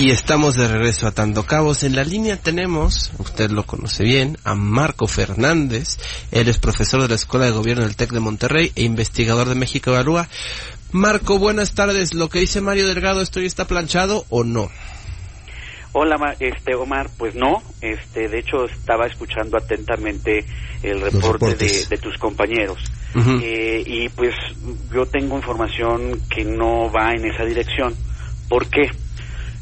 Y estamos de regreso atando cabos. En la línea tenemos, usted lo conoce bien, a Marco Fernández. Él es profesor de la Escuela de Gobierno del TEC de Monterrey e investigador de México Evalúa. Marco, buenas tardes. Lo que dice Mario Delgado, ¿esto ya está planchado o no? Hola, este Omar, pues no, este, de hecho estaba escuchando atentamente el reporte de, tus compañeros eh, y pues yo tengo información que no va en esa dirección. ¿Por qué?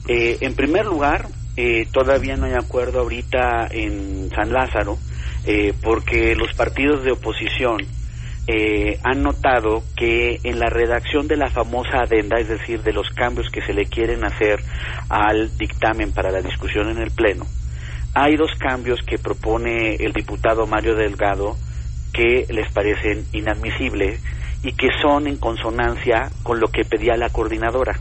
Eh, en primer lugar, eh, todavía no hay acuerdo ahorita en San Lázaro porque los partidos de oposición eh, han notado que en la redacción de la famosa adenda, es decir, de los cambios que se le quieren hacer al dictamen para la discusión en el Pleno, hay dos cambios que propone el diputado Mario Delgado que les parecen inadmisibles y que son en consonancia con lo que pedía la coordinadora.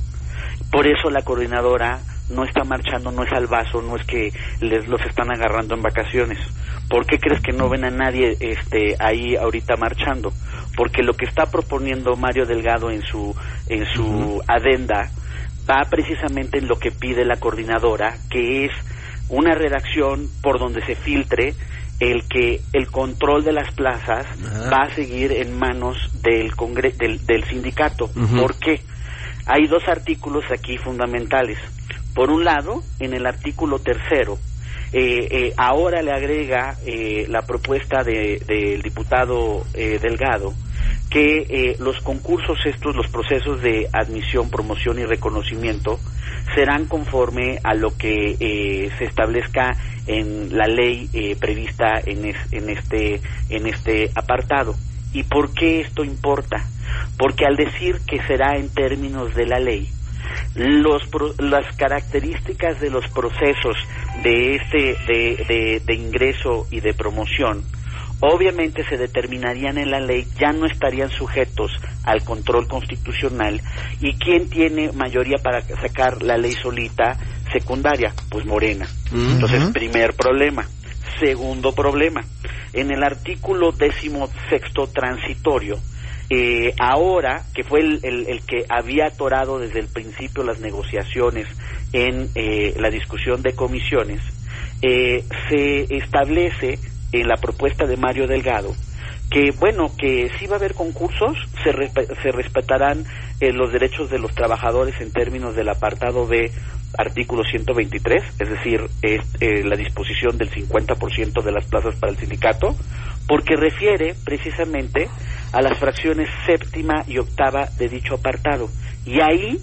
Por eso la coordinadora no está marchando, no es al vaso, no es que les los están agarrando en vacaciones. ¿Por qué crees que no ven a nadie este ahí ahorita marchando? Porque lo que está proponiendo Mario Delgado en su en su adenda va precisamente en lo que pide la coordinadora, que es una redacción por donde se filtre el que el control de las plazas va a seguir en manos del del, del sindicato. ¿Por qué? Hay dos artículos aquí fundamentales. Por un lado, en el artículo tercero, eh, eh, ahora le agrega eh, la propuesta del diputado Delgado que los concursos estos, los procesos de admisión, promoción y reconocimiento serán conforme a lo que se establezca en la ley prevista en, en, este, en este apartado. ¿Y por qué esto importa? Porque al decir que será en términos de la ley, los, las características de los procesos de este de, de, ingreso y de promoción obviamente se determinarían en la ley, ya no estarían sujetos al control constitucional. ¿Y quién tiene mayoría para sacar la ley solita secundaria? Pues Morena. Entonces, primer problema. Segundo problema. En el artículo décimo sexto transitorio, eh, ahora, que fue el, el, que había atorado desde el principio las negociaciones en eh, la discusión de comisiones, eh, se establece en la propuesta de Mario Delgado que bueno que si va a haber concursos se, se respetarán eh, los derechos de los trabajadores en términos del apartado B artículo 123 es decir es, eh, la disposición del 50% de las plazas para el sindicato porque refiere precisamente a las fracciones séptima y octava de dicho apartado y ahí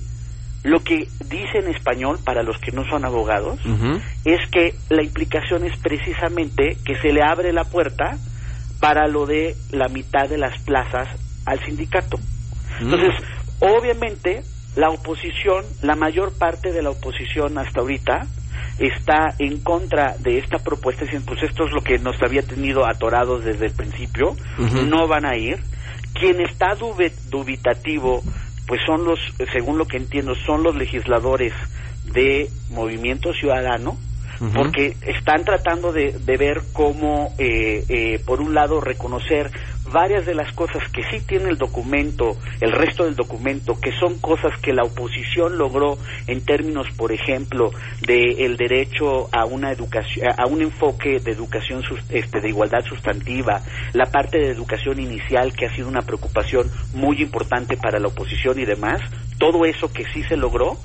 lo que dice en español, para los que no son abogados, es que la implicación es precisamente que se le abre la puerta para lo de la mitad de las plazas al sindicato. Mm. Entonces, obviamente, la oposición, la mayor parte de la oposición hasta ahorita, está en contra de esta propuesta, diciendo, pues esto es lo que nos había tenido atorados desde el principio, no van a ir. Quien está dubitativo, pues son los, según lo que entiendo, son los legisladores de Movimiento Ciudadano, porque están tratando de, ver cómo, eh, eh, por un lado, reconocer varias de las cosas que sí tiene el documento, el resto del documento, que son cosas que la oposición logró en términos, por ejemplo, de el derecho a una educación, a un enfoque de educación este, de igualdad sustantiva, la parte de educación inicial que ha sido una preocupación muy importante para la oposición y demás, todo eso que sí se logró,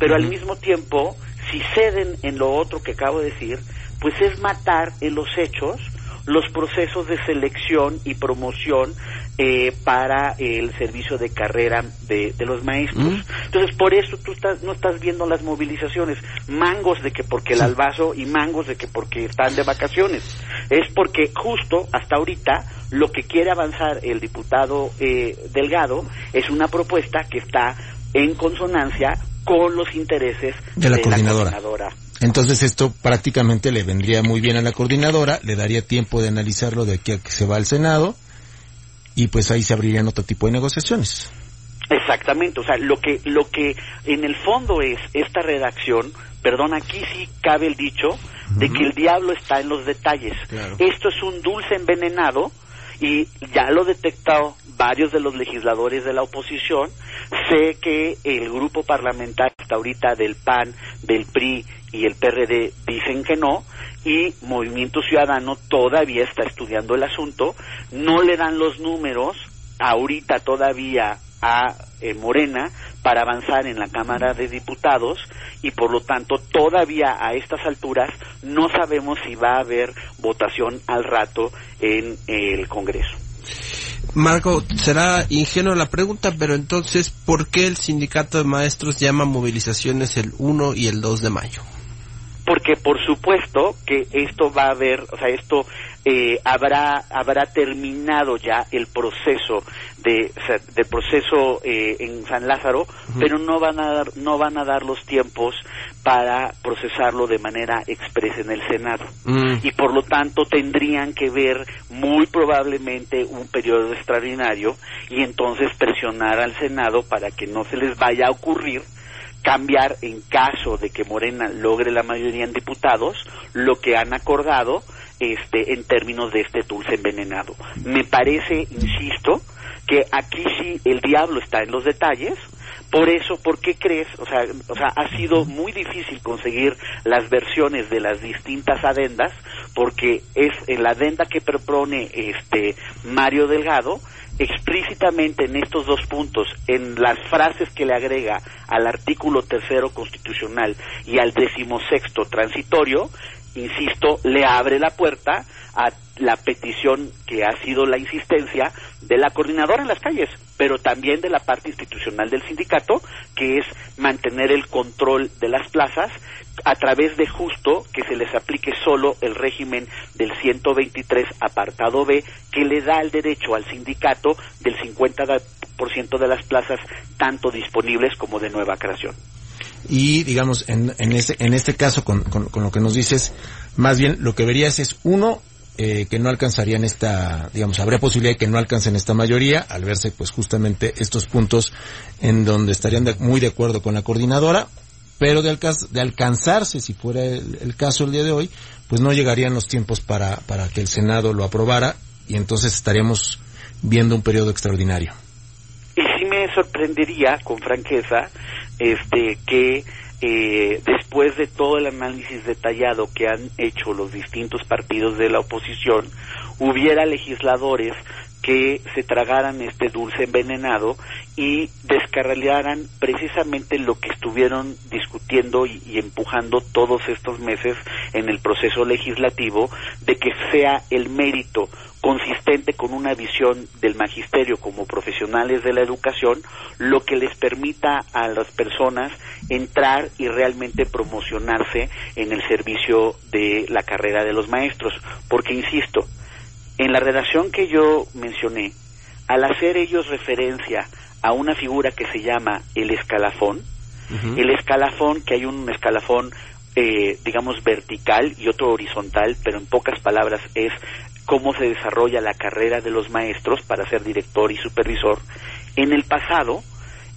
pero al mismo tiempo si ceden en lo otro que acabo de decir, pues es matar en los hechos los procesos de selección y promoción eh, para el servicio de carrera de, los maestros. Entonces, por eso tú estás, no estás viendo las movilizaciones, mangos de que porque el albazo y mangos de que porque están de vacaciones. Es porque justo hasta ahorita lo que quiere avanzar el diputado eh, Delgado es una propuesta que está en consonancia con los intereses de la, coordinadora. Entonces esto prácticamente le vendría muy bien a la coordinadora, le daría tiempo de analizarlo de aquí a que se va al Senado y pues ahí se abrirían otro tipo de negociaciones. Exactamente, o sea, lo que lo que en el fondo es esta redacción, perdón, aquí sí cabe el dicho de que el diablo está en los detalles. Esto es un dulce envenenado y ya lo detectado varios de los legisladores de la oposición. Sé que el grupo parlamentario hasta ahorita del PAN, del PRI y el PRD dicen que no y Movimiento Ciudadano todavía está estudiando el asunto. No le dan los números ahorita todavía a eh, Morena para avanzar en la Cámara de Diputados y por lo tanto todavía a estas alturas no sabemos si va a haber votación al rato en el Congreso. Marco, será ingenua la pregunta, pero entonces, ¿por qué el sindicato de maestros llama movilizaciones el 1 y el 2 de mayo? Porque por supuesto que esto va a haber, o sea, esto eh, habrá habrá terminado ya el proceso de del proceso eh, en San Lázaro, pero no van a dar no van a dar los tiempos para procesarlo de manera expresa en el Senado mm. y por lo tanto tendrían que ver muy probablemente un periodo extraordinario y entonces presionar al Senado para que no se les vaya a ocurrir cambiar en caso de que Morena logre la mayoría en diputados lo que han acordado este, en términos de este dulce envenenado. Me parece, insisto, que aquí sí el diablo está en los detalles. Por eso, ¿por qué crees? O sea, o sea, ha sido muy difícil conseguir las versiones de las distintas adendas, porque es en la adenda que propone este Mario Delgado, explícitamente en estos dos puntos, en las frases que le agrega al artículo tercero constitucional y al decimosexto transitorio, insisto, le abre la puerta a la petición que ha sido la insistencia de la coordinadora en las calles, pero también de la parte institucional del sindicato, que es mantener el control de las plazas a través de justo que se les aplique solo el régimen del 123 apartado B, que le da el derecho al sindicato del 50% de las plazas tanto disponibles como de nueva creación y digamos en, en este en este caso con, con, lo que nos dices más bien lo que verías es uno eh, que no alcanzarían esta digamos habría posibilidad de que no alcancen esta mayoría al verse pues justamente estos puntos en donde estarían muy de acuerdo con la coordinadora pero de, de alcanzarse si fuera el, caso el día de hoy pues no llegarían los tiempos para para que el senado lo aprobara y entonces estaríamos viendo un periodo extraordinario. Y sí me sorprendería con franqueza este que eh, después de todo el análisis detallado que han hecho los distintos partidos de la oposición, hubiera legisladores que se tragaran este dulce envenenado y descarrilaran precisamente lo que estuvieron discutiendo y, y, empujando todos estos meses en el proceso legislativo de que sea el mérito consistente con una visión del magisterio como profesionales de la educación, lo que les permita a las personas entrar y realmente promocionarse en el servicio de la carrera de los maestros. Porque, insisto, en la redacción que yo mencioné, al hacer ellos referencia a una figura que se llama el escalafón, el escalafón, que hay un escalafón eh, digamos, vertical y otro horizontal, pero en pocas palabras es cómo se desarrolla la carrera de los maestros para ser director y supervisor. En el pasado,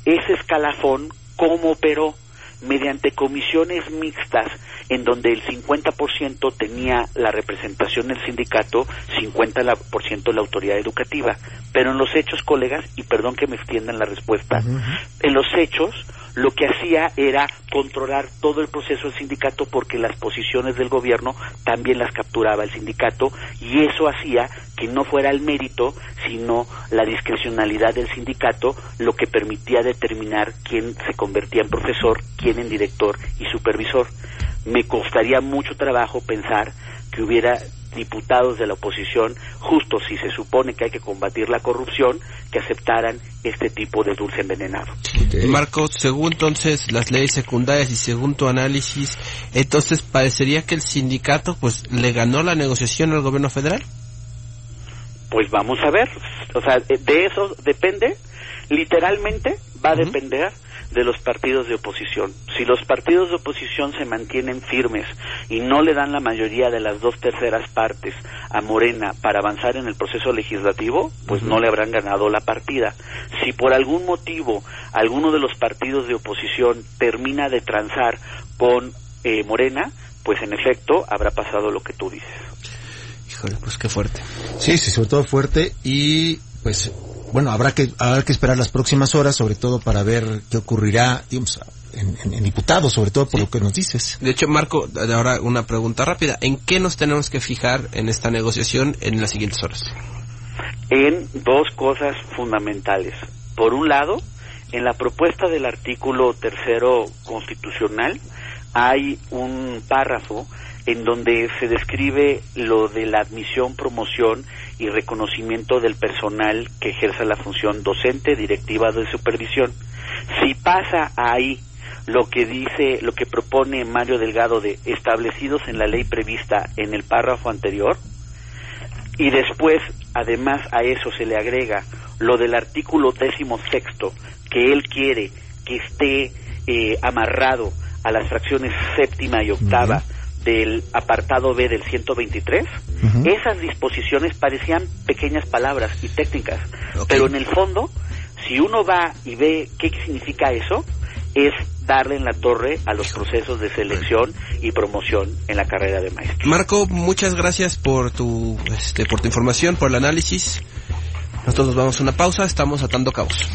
ese escalafón, ¿cómo operó? Mediante comisiones mixtas en donde el 50% tenía la representación del sindicato, 50% la autoridad educativa. Pero en los hechos, colegas, y perdón que me extiendan la respuesta, en los hechos lo que hacía era controlar todo el proceso del sindicato porque las posiciones del gobierno también las capturaba el sindicato y eso hacía que no fuera el mérito, sino la discrecionalidad del sindicato lo que permitía determinar quién se convertía en profesor, quién en director y supervisor. Me costaría mucho trabajo pensar que hubiera diputados de la oposición, justo si se supone que hay que combatir la corrupción, que aceptaran este tipo de dulce envenenado. Marcos, según entonces las leyes secundarias y según tu análisis, entonces parecería que el sindicato pues le ganó la negociación al gobierno federal. Pues vamos a ver, o sea, de eso depende, literalmente va a depender de los partidos de oposición. Si los partidos de oposición se mantienen firmes y no le dan la mayoría de las dos terceras partes a Morena para avanzar en el proceso legislativo, pues no le habrán ganado la partida. Si por algún motivo alguno de los partidos de oposición termina de transar con eh, Morena, pues en efecto habrá pasado lo que tú dices. Híjole, pues qué fuerte. Sí, sí, sobre todo fuerte y pues bueno, habrá que habrá que esperar las próximas horas, sobre todo para ver qué ocurrirá, digamos, en, diputados, sobre todo por lo que nos dices. De hecho, Marco, ahora una pregunta rápida. ¿En qué nos tenemos que fijar en esta negociación en las siguientes horas? En dos cosas fundamentales. Por un lado, en la propuesta del artículo tercero constitucional hay un párrafo en donde se describe lo de la admisión, promoción y reconocimiento del personal que ejerza la función docente, directiva de supervisión. Si pasa ahí lo que dice, lo que propone Mario Delgado de establecidos en la ley prevista en el párrafo anterior, y después, además a eso se le agrega lo del artículo décimo sexto, que él quiere que esté eh, amarrado a las fracciones séptima y octava del apartado B del 123, esas disposiciones parecían pequeñas palabras y técnicas, pero en el fondo, si uno va y ve qué significa eso, es darle en la torre a los procesos de selección y promoción en la carrera de maestro. Marco, muchas gracias por tu, este, por tu información, por el análisis. Nosotros nos vamos a una pausa, estamos atando cabos.